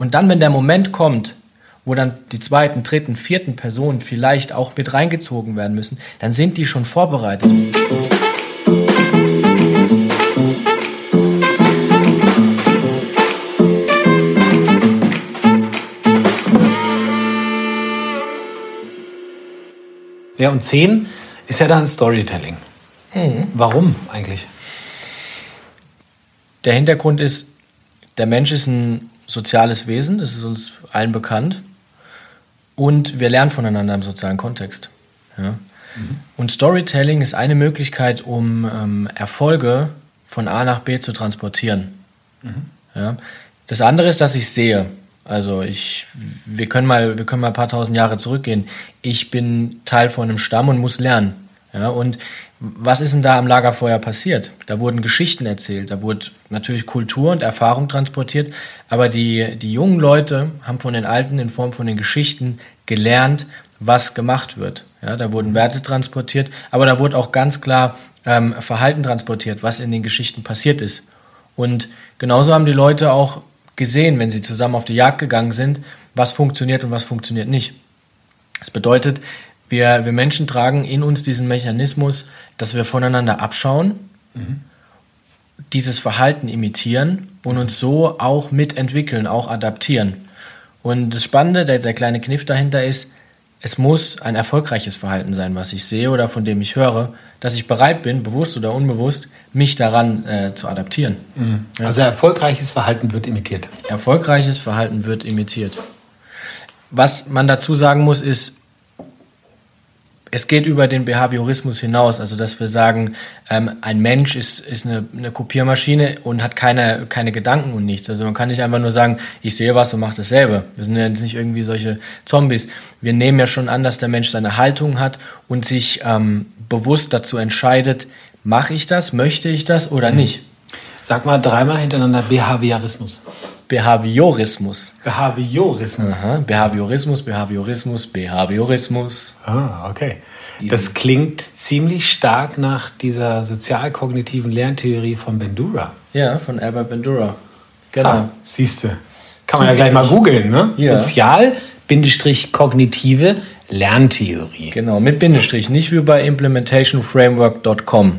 Und dann, wenn der Moment kommt, wo dann die zweiten, dritten, vierten Personen vielleicht auch mit reingezogen werden müssen, dann sind die schon vorbereitet. Ja, und 10 ist ja dann Storytelling. Mhm. Warum eigentlich? Der Hintergrund ist, der Mensch ist ein soziales Wesen, das ist uns allen bekannt. Und wir lernen voneinander im sozialen Kontext. Ja? Und Storytelling ist eine Möglichkeit, um ähm, Erfolge von A nach B zu transportieren. Ja? Das andere ist, dass ich sehe. Also ich, wir können mal, wir können mal ein paar tausend Jahre zurückgehen. Ich bin Teil von einem Stamm und muss lernen. Ja, und was ist denn da am Lagerfeuer passiert? Da wurden Geschichten erzählt, da wurde natürlich Kultur und Erfahrung transportiert, aber die, die jungen Leute haben von den Alten in Form von den Geschichten gelernt, was gemacht wird. Ja, da wurden Werte transportiert, aber da wurde auch ganz klar ähm, Verhalten transportiert, was in den Geschichten passiert ist. Und genauso haben die Leute auch gesehen, wenn sie zusammen auf die Jagd gegangen sind, was funktioniert und was funktioniert nicht. Das bedeutet, wir, wir Menschen tragen in uns diesen Mechanismus, dass wir voneinander abschauen, dieses Verhalten imitieren und uns so auch mitentwickeln, auch adaptieren. Und das Spannende, der, der kleine Kniff dahinter ist, es muss ein erfolgreiches Verhalten sein, was ich sehe oder von dem ich höre, dass ich bereit bin, bewusst oder unbewusst, mich daran äh, zu adaptieren. Also erfolgreiches Verhalten wird imitiert. Erfolgreiches Verhalten wird imitiert. Was man dazu sagen muss, ist, es geht über den Behaviorismus hinaus. Also, dass wir sagen, ähm, ein Mensch ist, ist eine, eine Kopiermaschine und hat keine, keine Gedanken und nichts. Also, man kann nicht einfach nur sagen, ich sehe was und mache dasselbe. Wir sind ja jetzt nicht irgendwie solche Zombies. Wir nehmen ja schon an, dass der Mensch seine Haltung hat und sich ähm, bewusst dazu entscheidet, mache ich das, möchte ich das oder nicht. Sag mal dreimal hintereinander Behaviorismus. Behaviorismus. Behaviorismus. Aha. Behaviorismus, Behaviorismus, Behaviorismus. Ah, okay. Das klingt ziemlich stark nach dieser sozialkognitiven Lerntheorie von Bandura. Ja, von Albert Bandura. Genau. Ah, siehst du. Kann man ja gleich mal googeln, ne? Ja. Sozial-kognitive Lerntheorie. Genau, mit Bindestrich, nicht wie bei implementationframework.com.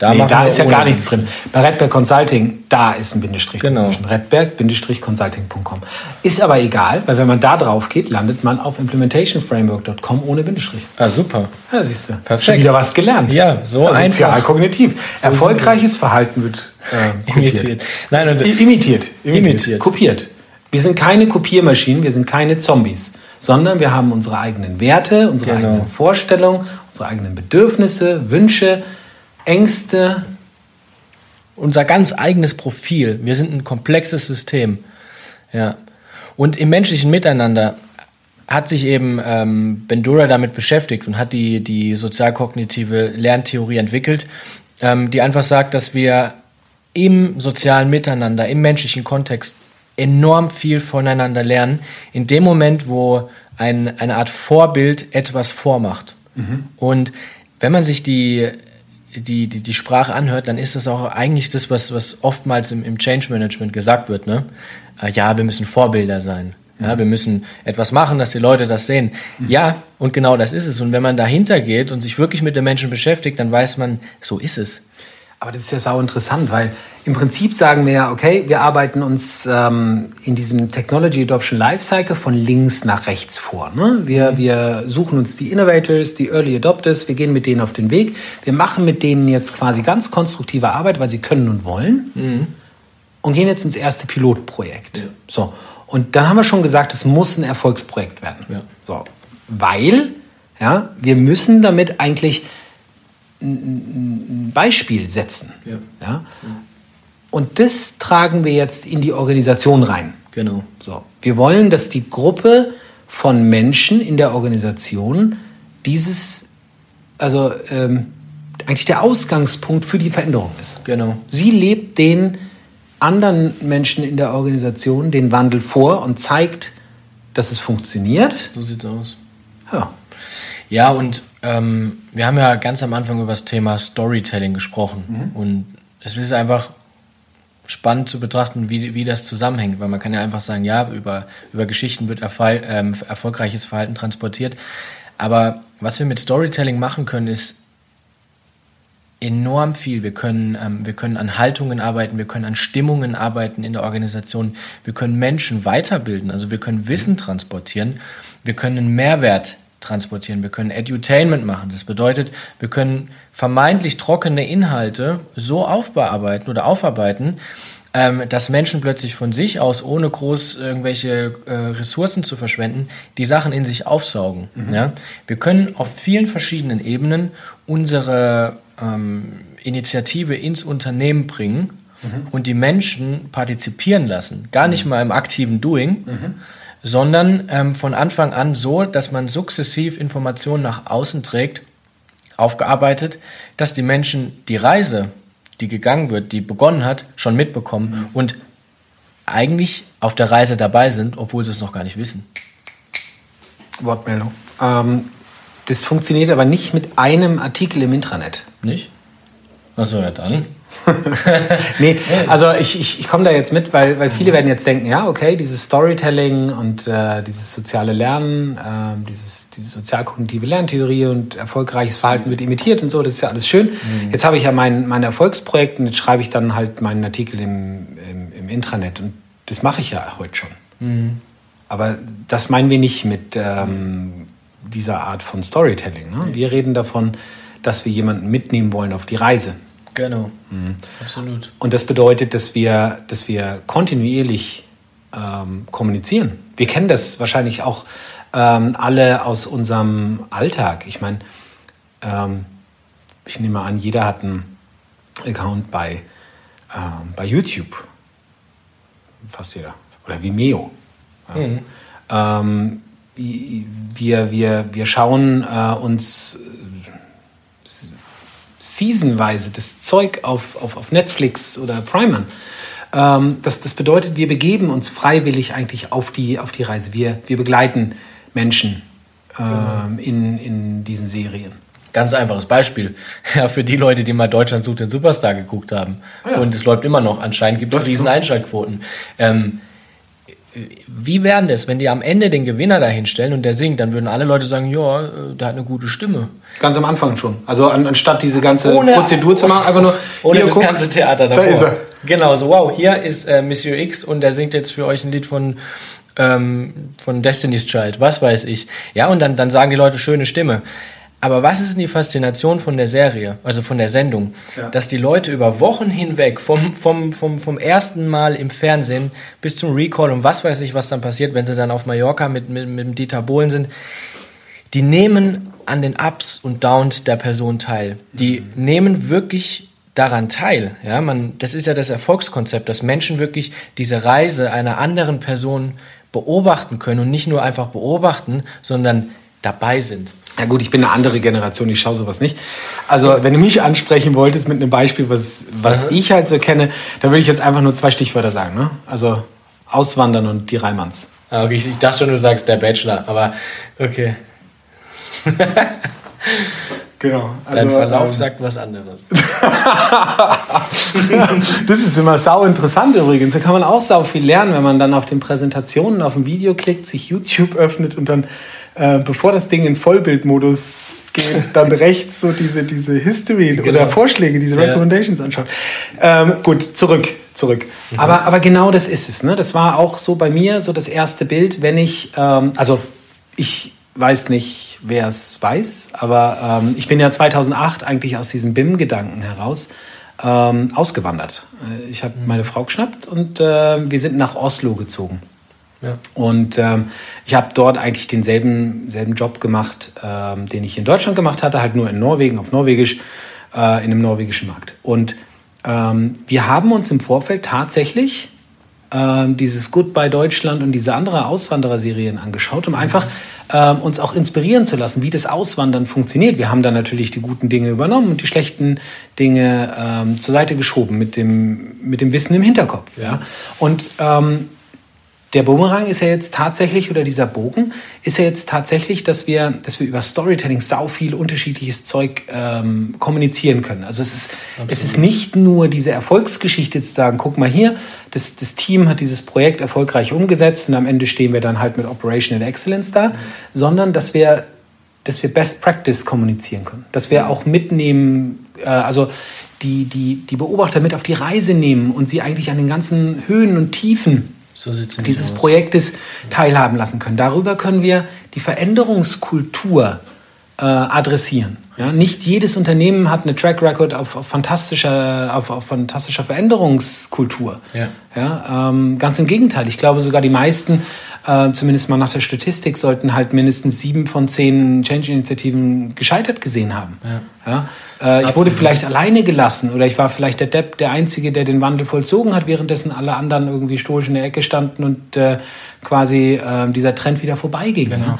Da, Nee, da ist ja gar nichts drin. Bei Redberg Consulting, da ist ein Bindestrich Genau. dazwischen. Redberg-consulting.com. Ist aber egal, weil wenn man da drauf geht, landet man auf implementationframework.com ohne Bindestrich. Ah, super. Ja, siehst du. Perfekt. Schon wieder was gelernt. Ja, so einfach. Sozial-kognitiv. Erfolgreiches Verhalten wird äh. Imitiert. Nein, Imitiert. Imitiert. Imitiert. Kopiert. Wir sind keine Kopiermaschinen, wir sind keine Zombies, sondern wir haben unsere eigenen Werte, unsere Genau. eigenen Vorstellungen, unsere eigenen Bedürfnisse, Wünsche, Ängste. unser ganz eigenes Profil. Wir sind ein komplexes System. Ja. Und im menschlichen Miteinander hat sich eben ähm, Bandura damit beschäftigt und hat die, die sozialkognitive Lerntheorie entwickelt, ähm, die einfach sagt, dass wir im sozialen Miteinander, im menschlichen Kontext enorm viel voneinander lernen, in dem Moment, wo ein, eine Art Vorbild etwas vormacht. Und wenn man sich die, die, die, die Sprache anhört, dann ist das auch eigentlich das, was, was oftmals im, im Change Management gesagt wird. Ne? Äh, ja, wir müssen Vorbilder sein. Ja, wir müssen etwas machen, dass die Leute das sehen. Ja, und genau das ist es. Und wenn man dahinter geht und sich wirklich mit den Menschen beschäftigt, dann weiß man, so ist es. Aber das ist ja sau interessant, weil im Prinzip sagen wir ja, okay, wir arbeiten uns ähm, in diesem Technology Adoption Lifecycle von links nach rechts vor. Ne? Wir, wir suchen uns die Innovators, die Early Adopters, wir gehen mit denen auf den Weg. Wir machen mit denen jetzt quasi ganz konstruktive Arbeit, weil sie können und wollen. Und gehen jetzt ins erste Pilotprojekt. So. Und dann haben wir schon gesagt, es muss ein Erfolgsprojekt werden. Ja. So. Weil, ja, wir müssen damit eigentlich ein Beispiel setzen. Ja. Ja? Und das tragen wir jetzt in die Organisation rein. Genau. So. Wir wollen, dass die Gruppe von Menschen in der Organisation dieses, also ähm, eigentlich der Ausgangspunkt für die Veränderung ist. Genau. Sie lebt den anderen Menschen in der Organisation den Wandel vor und zeigt, dass es funktioniert. So sieht's aus. Ja. Ja, und ähm, wir haben ja ganz am Anfang über das Thema Storytelling gesprochen. Und es ist einfach spannend zu betrachten, wie, wie das zusammenhängt, weil man kann ja einfach sagen, ja, über, über Geschichten wird Erfall, ähm, erfolgreiches Verhalten transportiert. Aber was wir mit Storytelling machen können, ist enorm viel. Wir können, ähm, wir können an Haltungen arbeiten, wir können an Stimmungen arbeiten in der Organisation, wir können Menschen weiterbilden, also wir können Wissen transportieren, wir können einen Mehrwert transportieren, wir können Edutainment machen. Das bedeutet, wir können vermeintlich trockene Inhalte so aufbearbeiten oder aufarbeiten, ähm, dass Menschen plötzlich von sich aus, ohne groß irgendwelche äh, Ressourcen zu verschwenden, die Sachen in sich aufsaugen. Mhm. Ja? Wir können auf vielen verschiedenen Ebenen unsere ähm, Initiative ins Unternehmen bringen mhm. und die Menschen partizipieren lassen. Gar nicht mhm. mal im aktiven Doing, mhm. Sondern ähm, von Anfang an so, dass man sukzessiv Informationen nach außen trägt, aufgearbeitet, dass die Menschen die Reise, die gegangen wird, die begonnen hat, schon mitbekommen mhm. und eigentlich auf der Reise dabei sind, obwohl sie es noch gar nicht wissen. Wortmeldung. Ähm, das funktioniert aber nicht mit einem Artikel im Intranet. Nicht? Achso, ja dann. nee, also ich, ich, ich komme da jetzt mit, weil, weil viele werden jetzt denken, ja, okay, dieses Storytelling und äh, dieses soziale Lernen, äh, dieses, diese sozialkognitive Lerntheorie und erfolgreiches Verhalten wird imitiert und so, das ist ja alles schön. Mhm. Jetzt habe ich ja mein, mein Erfolgsprojekt und jetzt schreibe ich dann halt meinen Artikel im, im, im Intranet und das mache ich ja heute schon. Mhm. Aber das meinen wir nicht mit ähm, dieser Art von Storytelling. Ne? Wir reden davon, dass wir jemanden mitnehmen wollen auf die Reise. Genau, mhm. absolut. Und das bedeutet, dass wir, dass wir kontinuierlich ähm, kommunizieren. Wir kennen das wahrscheinlich auch ähm, alle aus unserem Alltag. Ich meine, ähm, ich nehme an, jeder hat einen Account bei, ähm, bei YouTube. Fast jeder. Oder Vimeo. Ja. Mhm. Ähm, wir, wir, wir schauen äh, uns seasonweise das Zeug auf, auf, auf Netflix oder Prime an. Ähm, das, das bedeutet, wir begeben uns freiwillig eigentlich auf die, auf die Reise. Wir, wir begleiten Menschen ähm, in, in diesen Serien. Ganz einfaches Beispiel. Ja, für die Leute, die mal Deutschland sucht den Superstar geguckt haben. Ah ja. Und es läuft immer noch. Anscheinend gibt es riesen Einschaltquoten. Ähm, wie wären das, wenn die am Ende den Gewinner dahinstellen und der singt, dann würden alle Leute sagen, ja, äh, der hat eine gute Stimme. Ganz am Anfang schon. Also an, anstatt diese ganze ohne, Prozedur zu machen, einfach nur. Ohne das guck, ganze Theater davor. Da ist er. Genau, so wow, hier ist äh, Monsieur X und der singt jetzt für euch ein Lied von, ähm, von Destiny's Child, was weiß ich. Ja, und dann, dann sagen die Leute schöne Stimme. Aber was ist denn die Faszination von der Serie, also von der Sendung? Ja. Dass die Leute über Wochen hinweg, vom, vom, vom, vom ersten Mal im Fernsehen bis zum Recall und was weiß ich, was dann passiert, wenn sie dann auf Mallorca mit, mit, mit Dieter Bohlen sind, die nehmen an den Ups und Downs der Person teil. Die mhm. nehmen wirklich daran teil. Ja, man, das ist ja das Erfolgskonzept, dass Menschen wirklich diese Reise einer anderen Person beobachten können und nicht nur einfach beobachten, sondern dabei sind. Ja gut, ich bin eine andere Generation, ich schaue sowas nicht. Also wenn du mich ansprechen wolltest mit einem Beispiel, was, was ich halt so kenne, dann würde ich jetzt einfach nur zwei Stichwörter sagen. Ne? Also Auswandern und die Reimanns. Ah, okay, ich dachte schon, du sagst der Bachelor, aber okay. Genau. Also, Dein Verlauf ähm, sagt was anderes. das ist immer sau interessant übrigens. Da kann man auch sau viel lernen, wenn man dann auf den Präsentationen auf ein Video klickt, sich YouTube öffnet und dann äh, bevor das Ding in Vollbildmodus geht, dann rechts so diese, diese History genau. oder Vorschläge, diese ja. Recommendations anschaut. Ähm, gut, zurück, zurück. Mhm. Aber, aber genau das ist es. Ne? Das war auch so bei mir so das erste Bild, wenn ich, ähm, also ich weiß nicht, wer es weiß, aber ähm, ich bin ja 2008 eigentlich aus diesem BIM-Gedanken heraus ähm, ausgewandert. Äh, ich habe mhm. meine Frau geschnappt und äh, wir sind nach Oslo gezogen. Ja. Und ähm, ich habe dort eigentlich denselben selben Job gemacht, ähm, den ich in Deutschland gemacht hatte, halt nur in Norwegen, auf Norwegisch, äh, in einem norwegischen Markt. Und ähm, wir haben uns im Vorfeld tatsächlich ähm, dieses Goodbye Deutschland und diese andere Auswandererserien angeschaut, um einfach ähm, uns auch inspirieren zu lassen, wie das Auswandern funktioniert. Wir haben dann natürlich die guten Dinge übernommen und die schlechten Dinge ähm, zur Seite geschoben mit dem, mit dem Wissen im Hinterkopf. Ja? Und ähm, der Bumerang ist ja jetzt tatsächlich, oder dieser Bogen, ist ja jetzt tatsächlich, dass wir, dass wir über Storytelling sau viel unterschiedliches Zeug ähm, kommunizieren können. Also es ist, es ist nicht nur diese Erfolgsgeschichte zu sagen, guck mal hier, das, das Team hat dieses Projekt erfolgreich umgesetzt und am Ende stehen wir dann halt mit Operational Excellence da, mhm. sondern dass wir dass wir Best Practice kommunizieren können, dass wir auch mitnehmen, äh, also die, die, die Beobachter mit auf die Reise nehmen und sie eigentlich an den ganzen Höhen und Tiefen so dieses Projektes teilhaben lassen können. Darüber können wir die Veränderungskultur äh, adressieren. Ja, nicht jedes Unternehmen hat eine Track Record auf, auf fantastischer, auf, auf, fantastischer Veränderungskultur. Ja. Ja, ähm, ganz im Gegenteil. Ich glaube sogar die meisten, äh, zumindest mal nach der Statistik, sollten halt mindestens sieben von zehn Change-Initiativen gescheitert gesehen haben. Ja. Äh, ich wurde vielleicht alleine gelassen oder ich war vielleicht der Depp, der Einzige, der den Wandel vollzogen hat, währenddessen alle anderen irgendwie stoisch in der Ecke standen und äh, quasi äh, dieser Trend wieder vorbeiging. Genau.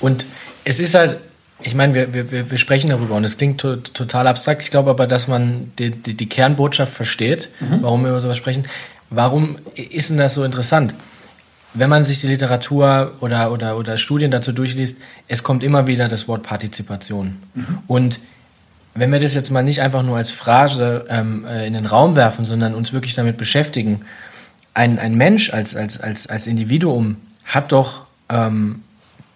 Und es ist halt ich meine, wir, wir, wir sprechen darüber und es klingt to total abstrakt. Ich glaube aber, dass man die, die, die Kernbotschaft versteht, mhm. warum wir über sowas sprechen. Warum ist denn das so interessant? Wenn man sich die Literatur oder, oder, oder Studien dazu durchliest, es kommt immer wieder das Wort Partizipation. Mhm. Und wenn wir das jetzt mal nicht einfach nur als Phrase ähm, äh, in den Raum werfen, sondern uns wirklich damit beschäftigen, ein, ein Mensch als, als, als, als Individuum hat doch ähm,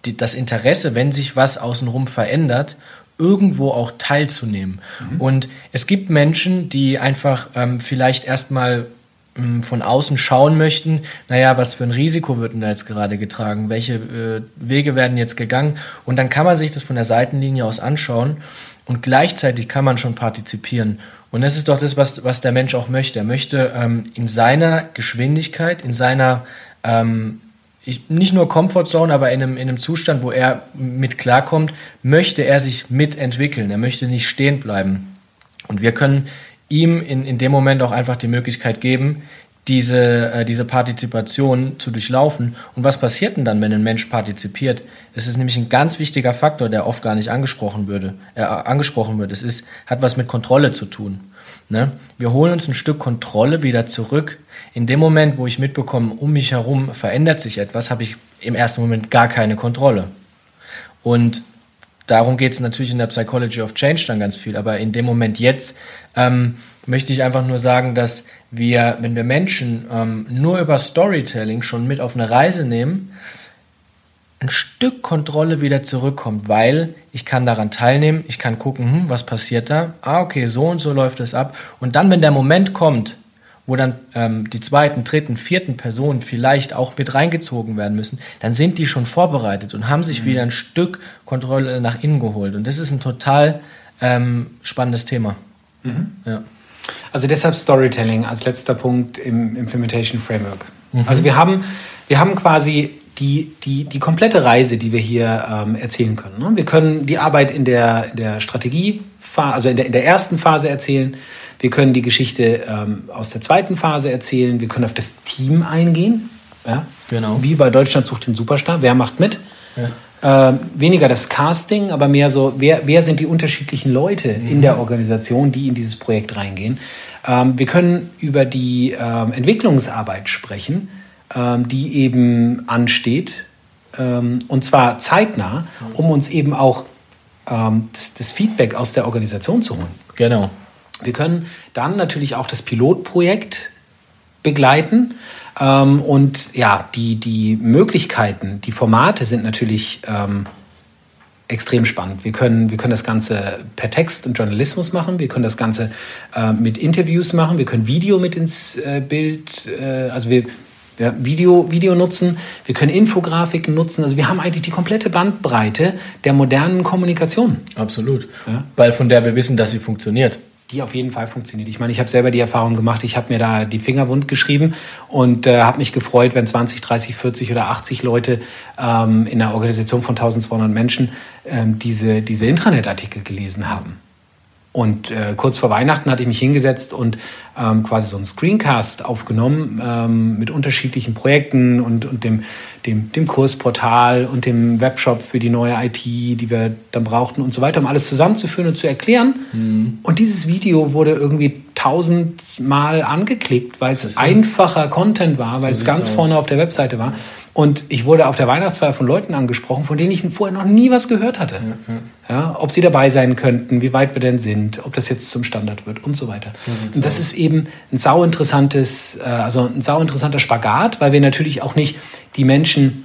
die, das Interesse, wenn sich was außenrum verändert, irgendwo auch teilzunehmen. Mhm. Und es gibt Menschen, die einfach ähm, vielleicht erstmal von außen schauen möchten, naja, was für ein Risiko wird denn da jetzt gerade getragen, welche äh, Wege werden jetzt gegangen und dann kann man sich das von der Seitenlinie aus anschauen und gleichzeitig kann man schon partizipieren. Und das ist doch das, was, was der Mensch auch möchte. Er möchte ähm, in seiner Geschwindigkeit, in seiner ähm, ich, nicht nur Comfortzone, aber in einem, in einem Zustand, wo er mit klarkommt, möchte er sich mitentwickeln. Er möchte nicht stehen bleiben. Und wir können ihm in, in dem Moment auch einfach die Möglichkeit geben, diese, äh, diese Partizipation zu durchlaufen. Und was passiert denn dann, wenn ein Mensch partizipiert? Es ist nämlich ein ganz wichtiger Faktor, der oft gar nicht angesprochen, würde, äh, angesprochen wird. Es ist, hat was mit Kontrolle zu tun. Ne? Wir holen uns ein Stück Kontrolle wieder zurück. In dem Moment, wo ich mitbekomme, um mich herum verändert sich etwas, habe ich im ersten Moment gar keine Kontrolle. Und darum geht es natürlich in der Psychology of Change dann ganz viel. Aber in dem Moment jetzt ähm, möchte ich einfach nur sagen, dass wir, wenn wir Menschen ähm, nur über Storytelling schon mit auf eine Reise nehmen, ein Stück Kontrolle wieder zurückkommt, weil ich kann daran teilnehmen, ich kann gucken, hm, was passiert da? Ah, okay, so und so läuft es ab. Und dann, wenn der Moment kommt, wo dann ähm, die zweiten, dritten, vierten Personen vielleicht auch mit reingezogen werden müssen, dann sind die schon vorbereitet und haben sich mhm. wieder ein Stück Kontrolle nach innen geholt. Und das ist ein total ähm, spannendes Thema. Mhm. Ja. Also deshalb Storytelling als letzter Punkt im Implementation Framework. Mhm. Also wir haben, wir haben quasi die, die, die komplette Reise, die wir hier ähm, erzählen können. Ne? Wir können die Arbeit in der, in der Strategie, also in der, in der ersten Phase erzählen. Wir können die Geschichte ähm, aus der zweiten Phase erzählen. Wir können auf das Team eingehen. Ja? Genau. Wie bei Deutschland sucht den Superstar. Wer macht mit? Ja. Ähm, weniger das Casting, aber mehr so, wer, wer sind die unterschiedlichen Leute mhm. in der Organisation, die in dieses Projekt reingehen. Ähm, wir können über die ähm, Entwicklungsarbeit sprechen ähm, die eben ansteht. Ähm, und zwar zeitnah, um uns eben auch ähm, das, das Feedback aus der Organisation zu holen. Genau. Wir können dann natürlich auch das Pilotprojekt begleiten. Ähm, und ja, die, die Möglichkeiten, die Formate sind natürlich ähm, extrem spannend. Wir können, wir können das Ganze per Text und Journalismus machen. Wir können das Ganze äh, mit Interviews machen. Wir können Video mit ins äh, Bild, äh, also wir, ja, Video, Video nutzen, wir können Infografiken nutzen. Also wir haben eigentlich die komplette Bandbreite der modernen Kommunikation. Absolut. Ja? Weil von der wir wissen, dass sie funktioniert. Die auf jeden Fall funktioniert. Ich meine, ich habe selber die Erfahrung gemacht, ich habe mir da die Finger wund geschrieben und äh, habe mich gefreut, wenn 20, 30, 40 oder 80 Leute ähm, in einer Organisation von 1200 Menschen ähm, diese, diese Intranet-Artikel gelesen haben. Und äh, kurz vor Weihnachten hatte ich mich hingesetzt und ähm, quasi so einen Screencast aufgenommen ähm, mit unterschiedlichen Projekten und, und dem, dem, dem Kursportal und dem Webshop für die neue IT, die wir dann brauchten und so weiter, um alles zusammenzuführen und zu erklären. Mhm. Und dieses Video wurde irgendwie tausendmal angeklickt, weil es einfacher Content war, weil es ganz vorne auf der Webseite war. Und ich wurde auf der Weihnachtsfeier von Leuten angesprochen, von denen ich vorher noch nie was gehört hatte. Ja, ja. ob sie dabei sein könnten, wie weit wir denn sind, ob das jetzt zum Standard wird und so weiter. So und das aus. ist eben ein sau interessantes, äh, also ein sau interessanter Spagat, weil wir natürlich auch nicht die Menschen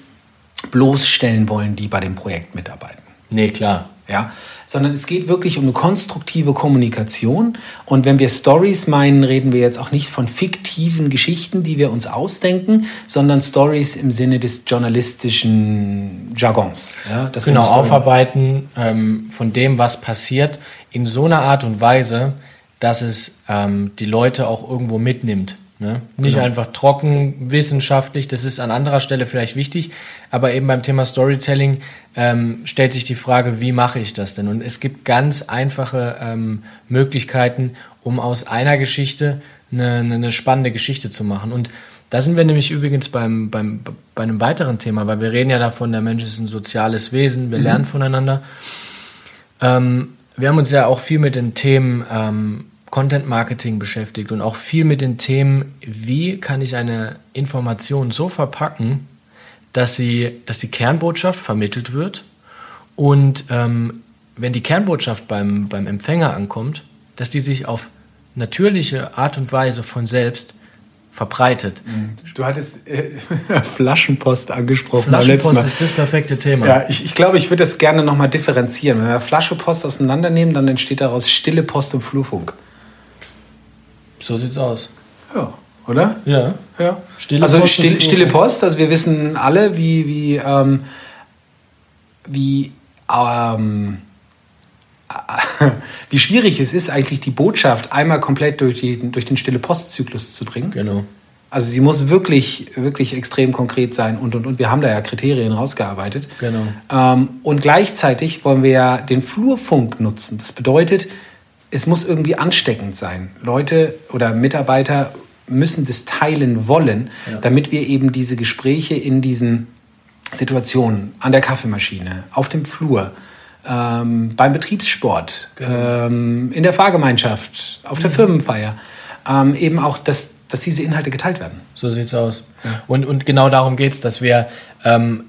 bloßstellen wollen, die bei dem Projekt mitarbeiten. Nee, klar. Ja, sondern es geht wirklich um eine konstruktive Kommunikation. Und wenn wir Stories meinen, reden wir jetzt auch nicht von fiktiven Geschichten, die wir uns ausdenken, sondern Stories im Sinne des journalistischen Jargons. Ja, genau, aufarbeiten ähm, von dem, was passiert, in so einer Art und Weise, dass es ähm, die Leute auch irgendwo mitnimmt. Ne? Nicht genau. einfach trocken, wissenschaftlich, das ist an anderer Stelle vielleicht wichtig, aber eben beim Thema Storytelling ähm, stellt sich die Frage, wie mache ich das denn? Und es gibt ganz einfache ähm, Möglichkeiten, um aus einer Geschichte eine, eine, spannende Geschichte zu machen. Und da sind wir nämlich übrigens beim, beim, bei einem weiteren Thema, weil wir reden ja davon, der Mensch ist ein soziales Wesen, wir mhm. lernen voneinander. Ähm, wir haben uns ja auch viel mit den Themen ähm, Content Marketing beschäftigt und auch viel mit den Themen, wie kann ich eine Information so verpacken, dass sie, dass die Kernbotschaft vermittelt wird und ähm, wenn die Kernbotschaft beim, beim Empfänger ankommt, dass die sich auf natürliche Art und Weise von selbst verbreitet. Mhm. Du hattest äh, Flaschenpost angesprochen. Flaschenpost ist das perfekte Thema. Ja, ich, ich glaube, ich würde das gerne nochmal differenzieren. Wenn wir Flaschenpost auseinandernehmen, dann entsteht daraus stille Post und Flurfunk. So sieht's aus. Ja, oder? Ja. ja. Stille also Post still, stille Post, also wir wissen alle, wie, wie, ähm, wie, ähm, wie schwierig es ist, eigentlich die Botschaft einmal komplett durch, die, durch den stille Postzyklus zu bringen. Genau. Also sie muss wirklich, wirklich extrem konkret sein und, und, und wir haben da ja Kriterien rausgearbeitet. Genau. Ähm, und gleichzeitig wollen wir ja den Flurfunk nutzen. Das bedeutet, es muss irgendwie ansteckend sein. Leute oder Mitarbeiter müssen das teilen wollen, ja. damit wir eben diese Gespräche in diesen Situationen an der Kaffeemaschine, auf dem Flur, ähm, beim Betriebssport, genau. ähm, in der Fahrgemeinschaft, auf der mhm. Firmenfeier, ähm, eben auch, dass, dass diese Inhalte geteilt werden. So sieht's aus. Ja. Und, und genau darum geht es, dass wir ähm,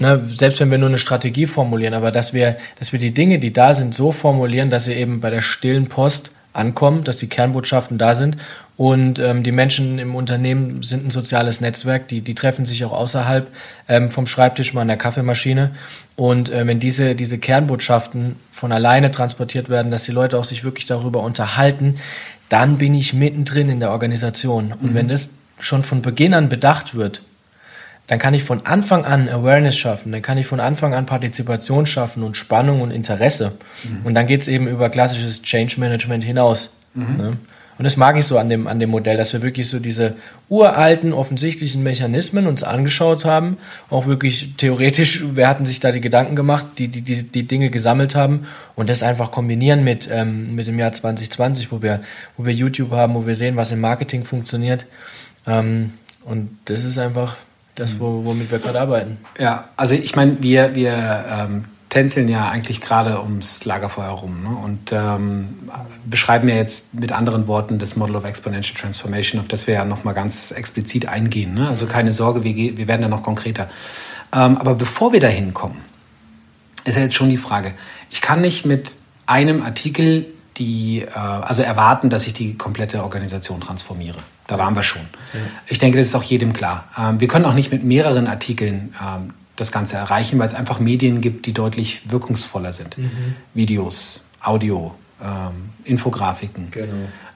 ne, selbst wenn wir nur eine Strategie formulieren, aber dass wir, dass wir die Dinge, die da sind, so formulieren, dass sie eben bei der stillen Post ankommen, dass die Kernbotschaften da sind und ähm, die Menschen im Unternehmen sind ein soziales Netzwerk, die, die treffen sich auch außerhalb ähm, vom Schreibtisch mal an der Kaffeemaschine und äh, wenn diese, diese Kernbotschaften von alleine transportiert werden, dass die Leute auch sich wirklich darüber unterhalten, dann bin ich mittendrin in der Organisation und mhm. wenn das schon von Beginn an bedacht wird, dann kann ich von Anfang an Awareness schaffen, dann kann ich von Anfang an Partizipation schaffen und Spannung und Interesse. Mhm. Und dann geht es eben über klassisches Change Management hinaus. Mhm. Ne? Und das mag ich so an dem, an dem Modell, dass wir wirklich so diese uralten, offensichtlichen Mechanismen uns angeschaut haben, auch wirklich theoretisch, wir hatten sich da die Gedanken gemacht, die die, die, die Dinge gesammelt haben und das einfach kombinieren mit, ähm, mit dem Jahr 2020, wo wir, wo wir YouTube haben, wo wir sehen, was im Marketing funktioniert. Ähm, und das ist einfach das, womit wir gerade arbeiten. Ja, also ich meine, wir, wir ähm, tänzeln ja eigentlich gerade ums Lagerfeuer rum ne? und ähm, beschreiben ja jetzt mit anderen Worten das Model of Exponential Transformation, auf das wir ja nochmal ganz explizit eingehen. Ne? Also keine Sorge, wir, wir werden da noch konkreter. Ähm, aber bevor wir da hinkommen, ist ja jetzt schon die Frage, ich kann nicht mit einem Artikel die, äh, also erwarten, dass ich die komplette Organisation transformiere. Da waren wir schon. Ja. Ich denke, das ist auch jedem klar. Ähm, wir können auch nicht mit mehreren Artikeln ähm, das Ganze erreichen, weil es einfach Medien gibt, die deutlich wirkungsvoller sind. Mhm. Videos, Audio, ähm, Infografiken. Genau.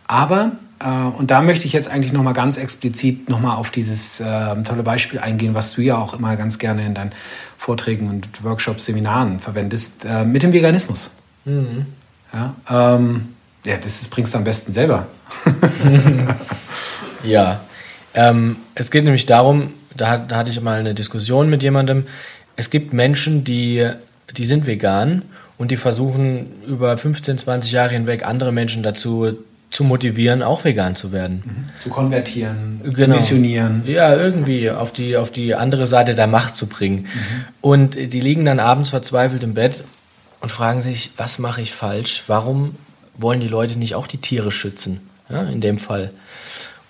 Aber, äh, und da möchte ich jetzt eigentlich nochmal ganz explizit nochmal auf dieses äh, tolle Beispiel eingehen, was du ja auch immer ganz gerne in deinen Vorträgen und Workshops, Seminaren verwendest, äh, mit dem Veganismus. Mhm. Ja, ähm, ja das, das bringst du am besten selber. ja, ähm, es geht nämlich darum, da, da hatte ich mal eine Diskussion mit jemandem, es gibt Menschen, die, die sind vegan und die versuchen über 15, 20 Jahre hinweg andere Menschen dazu zu motivieren, auch vegan zu werden. Mhm. Zu konvertieren, genau. zu missionieren. Ja, irgendwie auf die, auf die andere Seite der Macht zu bringen. Mhm. Und die liegen dann abends verzweifelt im Bett und fragen sich, was mache ich falsch? Warum wollen die Leute nicht auch die Tiere schützen? ja, in dem Fall.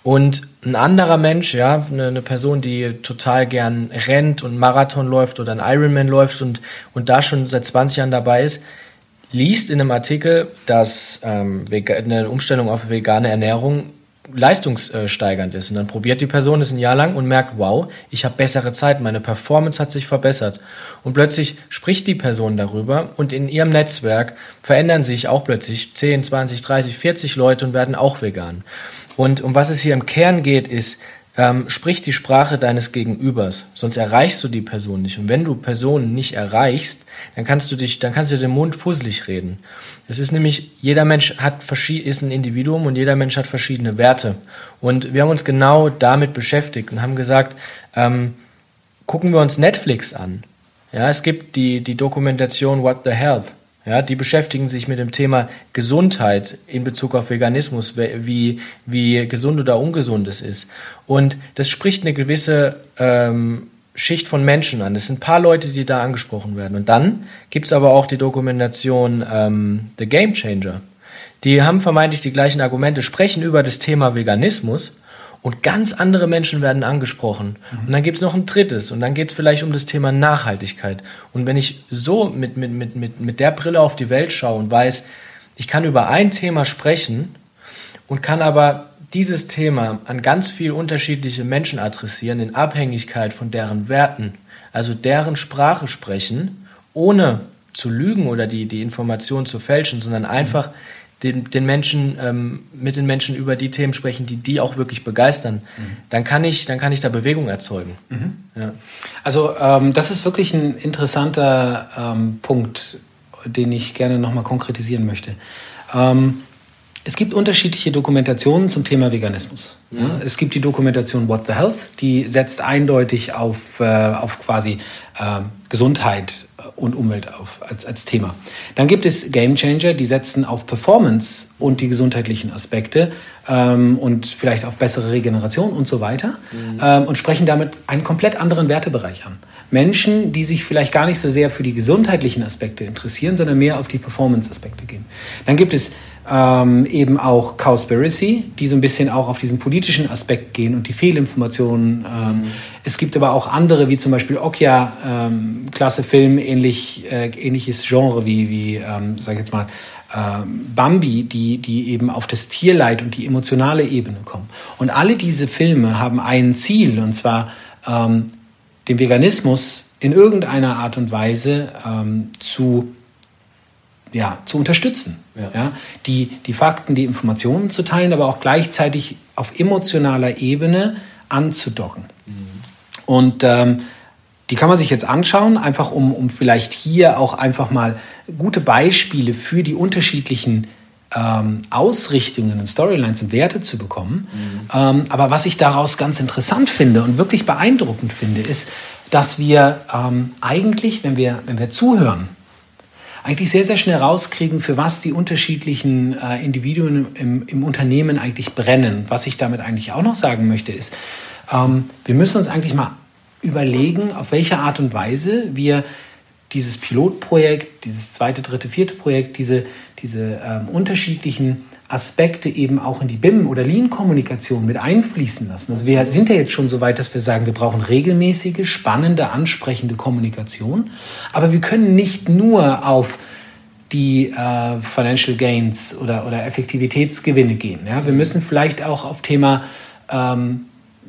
Und ein anderer Mensch, ja, eine, Person, die total gern rennt und Marathon läuft oder ein Ironman läuft und, und da schon seit 20 Jahren dabei ist, liest in einem Artikel, dass ähm, eine Umstellung auf vegane Ernährung leistungssteigernd ist. Und dann probiert die Person es ein Jahr lang und merkt, wow, ich habe bessere Zeit, meine Performance hat sich verbessert. Und plötzlich spricht die Person darüber und in ihrem Netzwerk verändern sich auch plötzlich 10, 20, 30, 40 Leute und werden auch vegan. Und um was es hier im Kern geht, ist, ähm, sprich die Sprache deines Gegenübers, sonst erreichst du die Person nicht. Und wenn du Personen nicht erreichst, dann kannst du dich, dann kannst du den Mund fusselig reden. Es ist nämlich, jeder Mensch hat ist ein Individuum und jeder Mensch hat verschiedene Werte. Und wir haben uns genau damit beschäftigt und haben gesagt, ähm, gucken wir uns Netflix an. Ja, es gibt die, die Dokumentation What the Health. Ja, die beschäftigen sich mit dem Thema Gesundheit in Bezug auf Veganismus, wie, wie gesund oder ungesund es ist. Und das spricht eine gewisse ähm, Schicht von Menschen an. Es sind ein paar Leute, die da angesprochen werden. Und dann gibt es aber auch die Dokumentation ähm, The Game Changer. Die haben vermeintlich die gleichen Argumente, sprechen über das Thema Veganismus und ganz andere Menschen werden angesprochen. Mhm. Und dann gibt es noch ein drittes und dann geht es vielleicht um das Thema Nachhaltigkeit. Und wenn ich so mit, mit, mit, mit, mit der Brille auf die Welt schaue und weiß, ich kann über ein Thema sprechen und kann aber dieses Thema an ganz viele unterschiedliche Menschen adressieren, in Abhängigkeit von deren Werten, also deren Sprache sprechen, ohne zu lügen oder die, die Information zu fälschen, sondern einfach den, den Menschen, ähm, mit den Menschen über die Themen sprechen, die die auch wirklich begeistern, mhm. dann, kann ich, dann kann ich da Bewegung erzeugen. Mhm. Ja. Also ähm, das ist wirklich ein interessanter ähm, Punkt, den ich gerne nochmal konkretisieren möchte. Ähm, es gibt unterschiedliche Dokumentationen zum Thema Veganismus. Mhm. Ja, es gibt die Dokumentation What the Health, die setzt eindeutig auf, äh, auf quasi äh, Gesundheit und Umwelt auf als, als Thema. Dann gibt es Game Changer, die setzen auf Performance und die gesundheitlichen Aspekte ähm, und vielleicht auf bessere Regeneration und so weiter mhm. ähm, und sprechen damit einen komplett anderen Wertebereich an. Menschen, die sich vielleicht gar nicht so sehr für die gesundheitlichen Aspekte interessieren, sondern mehr auf die Performance-Aspekte gehen. Dann gibt es ähm, eben auch Cowspiracy, die so ein bisschen auch auf diesen politischen Aspekt gehen und die Fehlinformationen. Ähm, mhm. Es gibt aber auch andere, wie zum Beispiel Okja, ähm, klasse Film, ähnlich, äh, ähnliches Genre wie, wie ähm, sag ich jetzt mal, ähm, Bambi, die, die eben auf das Tierleid und die emotionale Ebene kommen. Und alle diese Filme haben ein Ziel, und zwar ähm, den Veganismus in irgendeiner Art und Weise zu ja, zu unterstützen. Ja. ja. die, die Fakten, die Informationen zu teilen, aber auch gleichzeitig auf emotionaler Ebene anzudocken. Mhm. Und ähm, die kann man sich jetzt anschauen, einfach um, um vielleicht hier auch einfach mal gute Beispiele für die unterschiedlichen ähm, Ausrichtungen und Storylines und Werte zu bekommen. Mhm. Ähm, aber was ich daraus ganz interessant finde und wirklich beeindruckend finde, ist, dass wir ähm, eigentlich, wenn wir, wenn wir zuhören, eigentlich sehr, sehr schnell rauskriegen, für was die unterschiedlichen äh, Individuen im, im, Unternehmen eigentlich brennen. Was ich damit eigentlich auch noch sagen möchte, ist, ähm, wir müssen uns eigentlich mal überlegen, auf welche Art und Weise wir dieses Pilotprojekt, dieses zweite, dritte, vierte Projekt, diese, diese ähm, unterschiedlichen Aspekte eben auch in die BIM- oder Lean-Kommunikation mit einfließen lassen. Also wir sind ja jetzt schon so weit, dass wir sagen, wir brauchen regelmäßige, spannende, ansprechende Kommunikation. Aber wir können nicht nur auf die äh, Financial Gains oder, oder Effektivitätsgewinne gehen. Ja? Wir müssen vielleicht auch auf Thema ähm,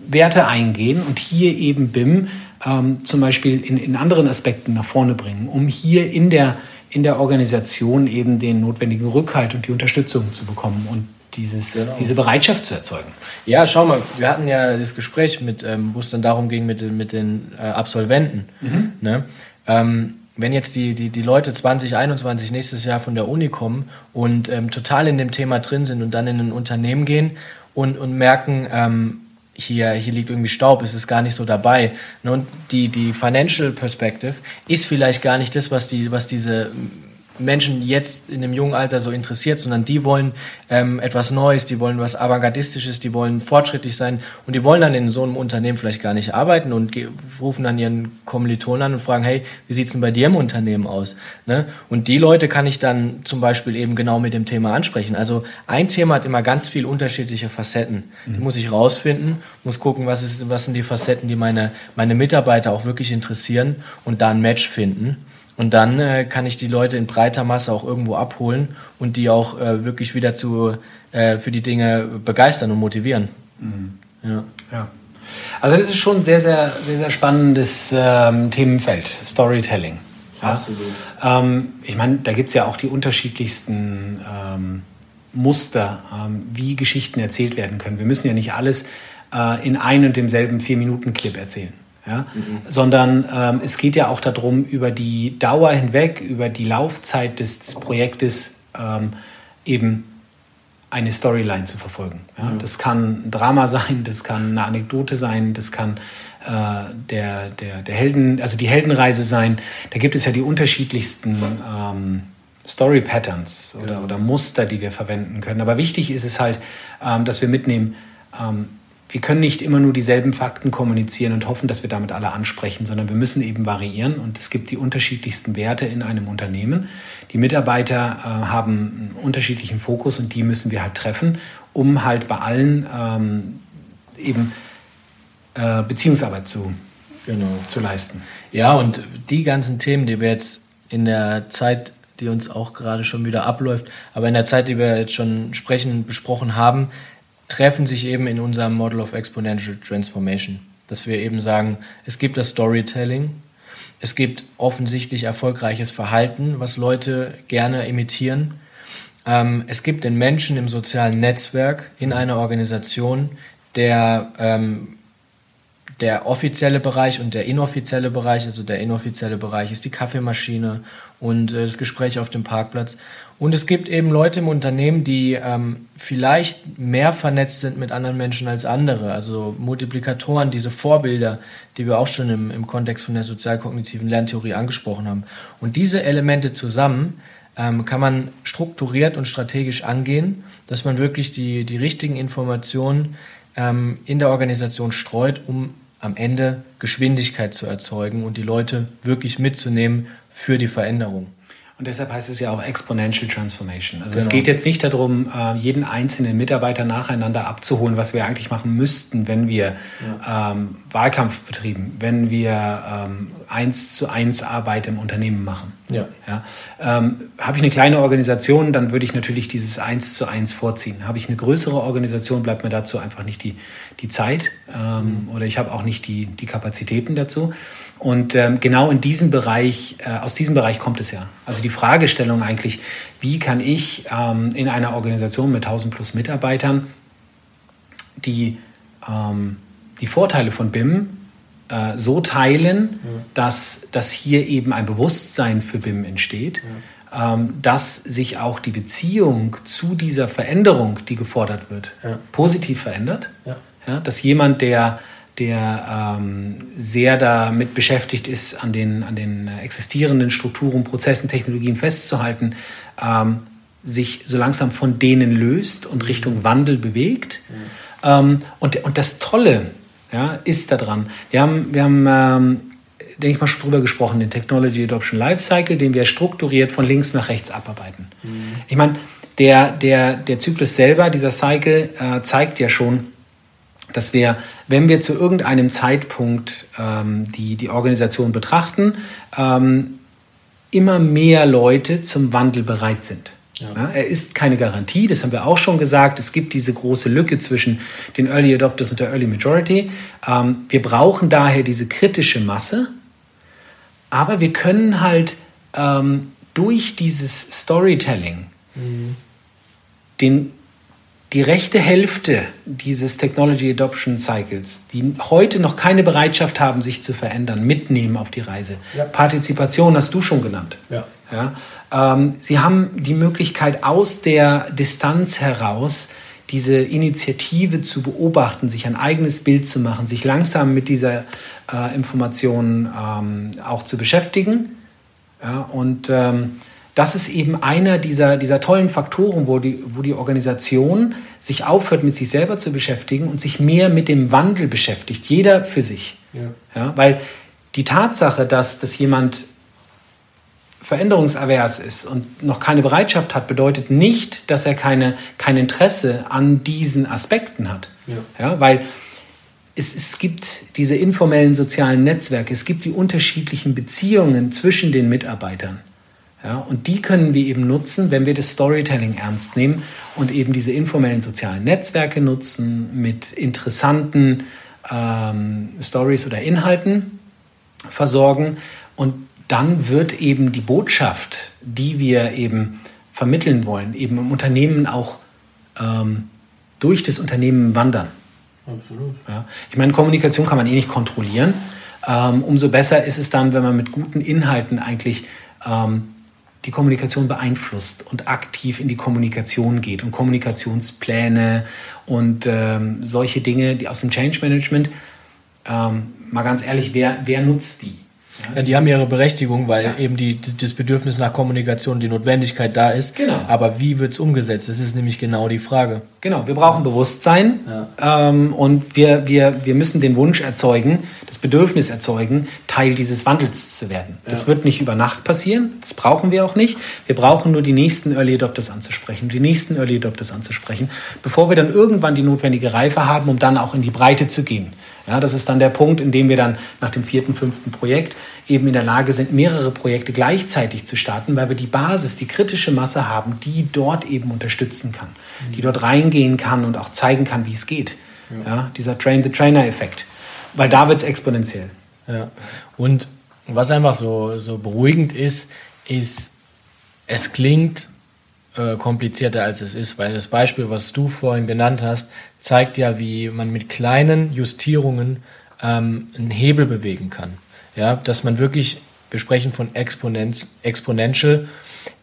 Werte eingehen und hier eben BIM ähm, zum Beispiel in, in anderen Aspekten nach vorne bringen, um hier in der in der Organisation eben den notwendigen Rückhalt und die Unterstützung zu bekommen und dieses, genau. diese Bereitschaft zu erzeugen. Ja, schau mal, wir hatten ja das Gespräch, mit, ähm, wo es dann darum ging mit, mit den äh, Absolventen. Mhm. Ne? Ähm, wenn jetzt die, die, die Leute 2021 nächstes Jahr von der Uni kommen und ähm, total in dem Thema drin sind und dann in ein Unternehmen gehen und, und merken, ähm, hier, hier liegt irgendwie Staub, es ist gar nicht so dabei. Ne, und die, die Financial Perspective ist vielleicht gar nicht das, was, die, was diese Menschen jetzt in dem jungen Alter so interessiert, sondern die wollen ähm, etwas Neues, die wollen was Avantgardistisches, die wollen fortschrittlich sein und die wollen dann in so einem Unternehmen vielleicht gar nicht arbeiten und rufen dann ihren Kommilitonen an und fragen, hey, wie sieht's denn bei dir im Unternehmen aus? Ne? Und die Leute kann ich dann zum Beispiel eben genau mit dem Thema ansprechen. Also ein Thema hat immer ganz viel unterschiedliche Facetten. Mhm. Die muss ich rausfinden, muss gucken, was, ist, was sind die Facetten, die meine, meine Mitarbeiter auch wirklich interessieren und da ein Match finden. Und dann äh, kann ich die Leute in breiter Masse auch irgendwo abholen und die auch äh, wirklich wieder zu, äh, für die Dinge begeistern und motivieren. Mhm. Ja. ja. Also das ist schon ein sehr, sehr, sehr, sehr spannendes ähm, Themenfeld, Storytelling. Ja? Absolut. Ähm, ich meine, da gibt es ja auch die unterschiedlichsten ähm, Muster, ähm, wie Geschichten erzählt werden können. Wir müssen ja nicht alles äh, in ein und demselben Vier-Minuten-Clip erzählen ja? Mhm. sondern ähm, es geht ja auch darum, über die Dauer hinweg, über die Laufzeit des, des Projektes ähm, eben eine Storyline zu verfolgen. Ja? Mhm. Das kann ein Drama sein, das kann eine Anekdote sein, das kann äh, der, der, der Helden, also die Heldenreise sein. Da gibt es ja die unterschiedlichsten ähm, Story Patterns oder, genau. oder Muster, die wir verwenden können. Aber wichtig ist es halt, ähm, dass wir mitnehmen, ähm, wir können nicht immer nur dieselben Fakten kommunizieren und hoffen, dass wir damit alle ansprechen, sondern wir müssen eben variieren und es gibt die unterschiedlichsten Werte in einem Unternehmen. Die Mitarbeiter äh, haben einen unterschiedlichen Fokus und die müssen wir halt treffen, um halt bei allen ähm, eben äh, Beziehungsarbeit zu, genau. zu leisten. Ja, und die ganzen Themen, die wir jetzt in der Zeit die uns auch gerade schon wieder abläuft, aber in der Zeit, die wir jetzt schon sprechen, besprochen haben, treffen sich eben in unserem Model of Exponential Transformation. Dass wir eben sagen, es gibt das Storytelling, es gibt offensichtlich erfolgreiches Verhalten, was Leute gerne imitieren. Ähm, es gibt den Menschen im sozialen Netzwerk in einer Organisation, der ähm, der offizielle Bereich und der inoffizielle Bereich, also der inoffizielle Bereich ist die Kaffeemaschine und äh, das Gespräch auf dem Parkplatz. Und es gibt eben Leute im Unternehmen, die ähm, vielleicht mehr vernetzt sind mit anderen Menschen als andere. Also Multiplikatoren, diese Vorbilder, die wir auch schon im, im Kontext von der sozialkognitiven Lerntheorie angesprochen haben. Und diese Elemente zusammen ähm, kann man strukturiert und strategisch angehen, dass man wirklich die, die richtigen Informationen ähm, in der Organisation streut, um am Ende Geschwindigkeit zu erzeugen und die Leute wirklich mitzunehmen für die Veränderung. Und deshalb heißt es ja auch Exponential Transformation. Also genau. es geht jetzt nicht darum, äh, jeden einzelnen Mitarbeiter nacheinander abzuholen, was wir eigentlich machen müssten, wenn wir ja. ähm, Wahlkampf betrieben, wenn wir ähm, eins zu eins Arbeit im Unternehmen machen. Ja. Ja? Ähm, Habe ich eine kleine Organisation, dann würde ich natürlich dieses eins zu eins vorziehen. Habe ich eine größere Organisation, bleibt mir dazu einfach nicht die, die Zeit ähm, mhm. oder ich habe auch nicht die, die Kapazitäten dazu. Und ähm, genau in diesem Bereich, äh, aus diesem Bereich kommt es ja. Also die Fragestellung eigentlich, wie kann ich ähm, in einer Organisation mit 1000 plus Mitarbeitern die, ähm, die Vorteile von BIM äh, so teilen, ja. dass, dass hier eben ein Bewusstsein für BIM entsteht, ja. ähm, dass sich auch die Beziehung zu dieser Veränderung, die gefordert wird, ja. positiv verändert. Ja. dass jemand, der der ähm, sehr damit beschäftigt ist, an den, an den existierenden Strukturen, Prozessen, Technologien festzuhalten, ähm, sich so langsam von denen löst und Richtung Wandel bewegt. Mhm. Ähm, und, und das Tolle ja, ist daran, wir haben, wir haben ähm, denke ich mal, schon drüber gesprochen, den Technology Adoption Lifecycle, den wir strukturiert von links nach rechts abarbeiten. Mhm. Ich meine, der, der, der Zyklus selber, dieser Cycle, äh, zeigt ja schon, dass wir, wenn wir zu irgendeinem Zeitpunkt ähm, die, die Organisation betrachten, ähm, immer mehr Leute zum Wandel bereit sind. Ja. Er ist keine Garantie, das haben wir auch schon gesagt. Es gibt diese große Lücke zwischen den Early Adopters und der Early Majority. Ähm, wir brauchen daher diese kritische Masse, aber wir können halt ähm, durch dieses Storytelling mhm. den die rechte Hälfte dieses Technology Adoption Cycles, die heute noch keine Bereitschaft haben, sich zu verändern, mitnehmen auf die Reise. Ja. Partizipation hast du schon genannt. Ja. Ja, ähm, sie haben die Möglichkeit, aus der Distanz heraus diese Initiative zu beobachten, sich ein eigenes Bild zu machen, sich langsam mit dieser äh, Information ähm, auch zu beschäftigen. Ja, und ähm, das ist eben einer dieser, dieser tollen Faktoren, wo die, wo die Organisation sich aufhört, mit sich selber zu beschäftigen und sich mehr mit dem Wandel beschäftigt, jeder für sich. Ja. Ja, weil die Tatsache, dass, dass jemand veränderungsavers ist und noch keine Bereitschaft hat, bedeutet nicht, dass er keine, kein Interesse an diesen Aspekten hat. Ja. Ja, weil es, es gibt diese informellen sozialen Netzwerke, es gibt die unterschiedlichen Beziehungen zwischen den Mitarbeitern. Ja, und die können wir eben nutzen, wenn wir das Storytelling ernst nehmen und eben diese informellen sozialen Netzwerke nutzen mit interessanten ähm, Stories oder Inhalten versorgen. Und dann wird eben die Botschaft, die wir eben vermitteln wollen, eben im Unternehmen auch ähm, durch das Unternehmen wandern. Absolut. Ja. Ich meine, Kommunikation kann man eh nicht kontrollieren. Ähm, umso besser ist es dann, wenn man mit guten Inhalten eigentlich ähm, die Kommunikation beeinflusst und aktiv in die Kommunikation geht und Kommunikationspläne und ähm, solche Dinge, die aus dem Change Management, ähm, mal ganz ehrlich, wer, wer nutzt die? Ja, die haben ihre Berechtigung, weil ja. eben die, das Bedürfnis nach Kommunikation, die Notwendigkeit da ist. Genau. Aber wie wird es umgesetzt? Das ist nämlich genau die Frage. Genau, wir brauchen Bewusstsein ja. ähm, und wir, wir, wir müssen den Wunsch erzeugen, das Bedürfnis erzeugen, Teil dieses Wandels zu werden. Das wird nicht über Nacht passieren, das brauchen wir auch nicht. Wir brauchen nur die nächsten Early Adopters anzusprechen, die nächsten Early Adopters anzusprechen, bevor wir dann irgendwann die notwendige Reife haben, um dann auch in die Breite zu gehen. Ja, das ist dann der Punkt, in dem wir dann nach dem vierten, fünften Projekt eben in der Lage sind, mehrere Projekte gleichzeitig zu starten, weil wir die Basis, die kritische Masse haben, die dort eben unterstützen kann, mhm. die dort reingehen kann und auch zeigen kann, wie es geht. Ja. ja dieser Train-the-Trainer-Effekt. Weil da wird es exponentiell. Ja. Und was einfach so, so beruhigend ist, ist, es klingt äh, komplizierter als es ist, weil das Beispiel, was du vorhin genannt hast, zeigt ja, wie man mit kleinen Justierungen ähm, einen Hebel bewegen kann. Ja, dass man wirklich, wir sprechen von Exponent, Exponential,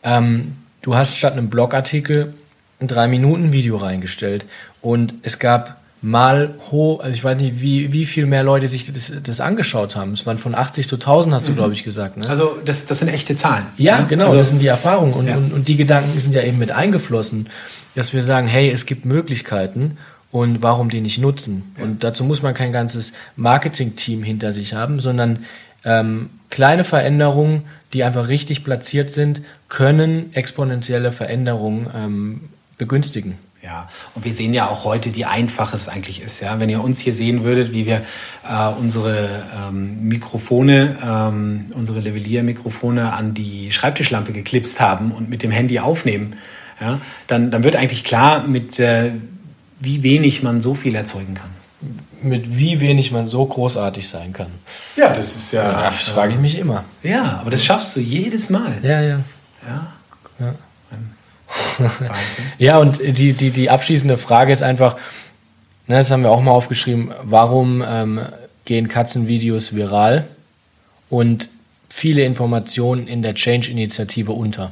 ähm, du hast statt einem Blogartikel ein 3-Minuten-Video reingestellt und es gab mal hoch, also ich weiß nicht, wie, wie viel mehr Leute sich das, das angeschaut haben. Es waren von 80 zu 1000, hast du, mhm. glaube ich, gesagt. Ne? Also das, das sind echte Zahlen. Ja, ja? genau, also, das sind die Erfahrungen und, ja. und, und die Gedanken sind ja eben mit eingeflossen, dass wir sagen, hey, es gibt Möglichkeiten und warum die nicht nutzen. Ja. Und dazu muss man kein ganzes Marketing-Team hinter sich haben, sondern ähm, kleine Veränderungen, die einfach richtig platziert sind, können exponentielle Veränderungen ähm, begünstigen. Ja, und wir sehen ja auch heute, wie einfach es eigentlich ist. Ja, wenn ihr uns hier sehen würdet, wie wir äh, unsere ähm, Mikrofone, ähm, unsere Leveliermikrofone an die Schreibtischlampe geklipst haben und mit dem Handy aufnehmen, ja, dann, dann wird eigentlich klar, mit äh, wie wenig man so viel erzeugen kann. Mit wie wenig man so großartig sein kann. Ja, das ist ja. ja das frage ich mich immer. Ja, aber das schaffst du jedes Mal. Ja, ja. Ja. ja. ja, und die, die, die abschließende Frage ist einfach, ne, das haben wir auch mal aufgeschrieben, warum ähm, gehen Katzenvideos viral und viele Informationen in der Change-Initiative unter?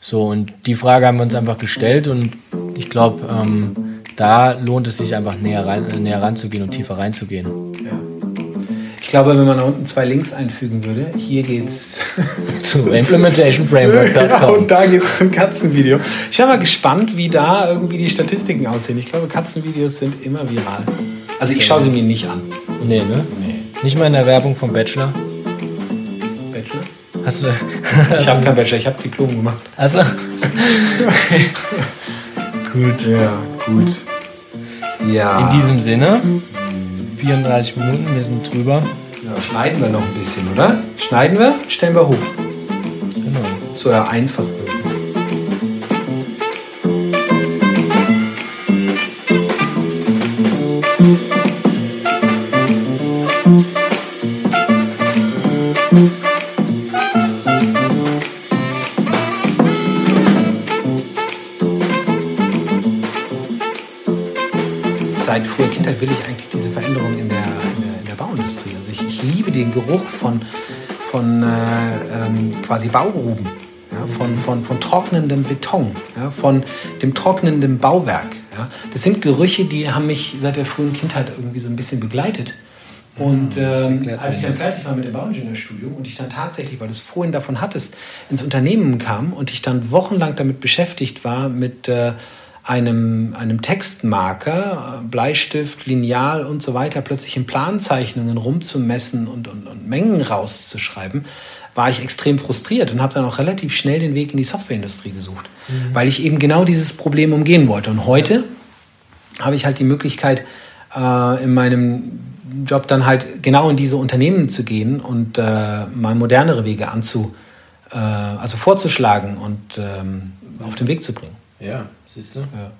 So, und die Frage haben wir uns einfach gestellt und ich glaube, ähm, da lohnt es sich einfach näher, rein, näher ranzugehen und tiefer reinzugehen. Ja. Ich glaube, wenn man da unten zwei Links einfügen würde, hier geht's zu implementationframework.com. ja, und da geht es zum Katzenvideo. Ich bin mal gespannt, wie da irgendwie die Statistiken aussehen. Ich glaube, Katzenvideos sind immer viral. Also ich schaue sie mir nicht an. Nee, ne? Nee. Nicht mal in der Werbung vom Bachelor? Bachelor? Hast du. ich habe keinen Bachelor, ich habe Diplom gemacht. Also. gut. Ja, gut. Ja. In diesem Sinne. 34 Minuten, wir sind drüber. Ja, schneiden wir noch ein bisschen, oder? Schneiden wir, stellen wir hoch. Genau. So ja einfach Seit früher Kindheit will ich eigentlich diese Veränderung in der, in der, in der Bauindustrie. Also ich, ich, liebe den Geruch von, von äh, ähm, quasi Baugruben, ja, von, von, von trocknendem Beton, ja, von dem trocknenden Bauwerk. Ja. Das sind Gerüche, die haben mich seit der frühen Kindheit irgendwie so ein bisschen begleitet. Und ähm, als ich dann fertig war mit dem Bauingenieurstudium und ich dann tatsächlich, weil du es vorhin davon hattest, ins Unternehmen kam und ich dann wochenlang damit beschäftigt war, mit äh, einem, einem Textmarker, Bleistift, Lineal und so weiter, plötzlich in Planzeichnungen rumzumessen und, und, und Mengen rauszuschreiben, war ich extrem frustriert und habe dann auch relativ schnell den Weg in die Softwareindustrie gesucht, mhm. weil ich eben genau dieses Problem umgehen wollte. Und heute habe ich halt die Möglichkeit, äh, in meinem Job dann halt genau in diese Unternehmen zu gehen und äh, mal modernere Wege anzu, äh, also vorzuschlagen und ähm, auf den Weg zu bringen. Ja, siehst du? Ja.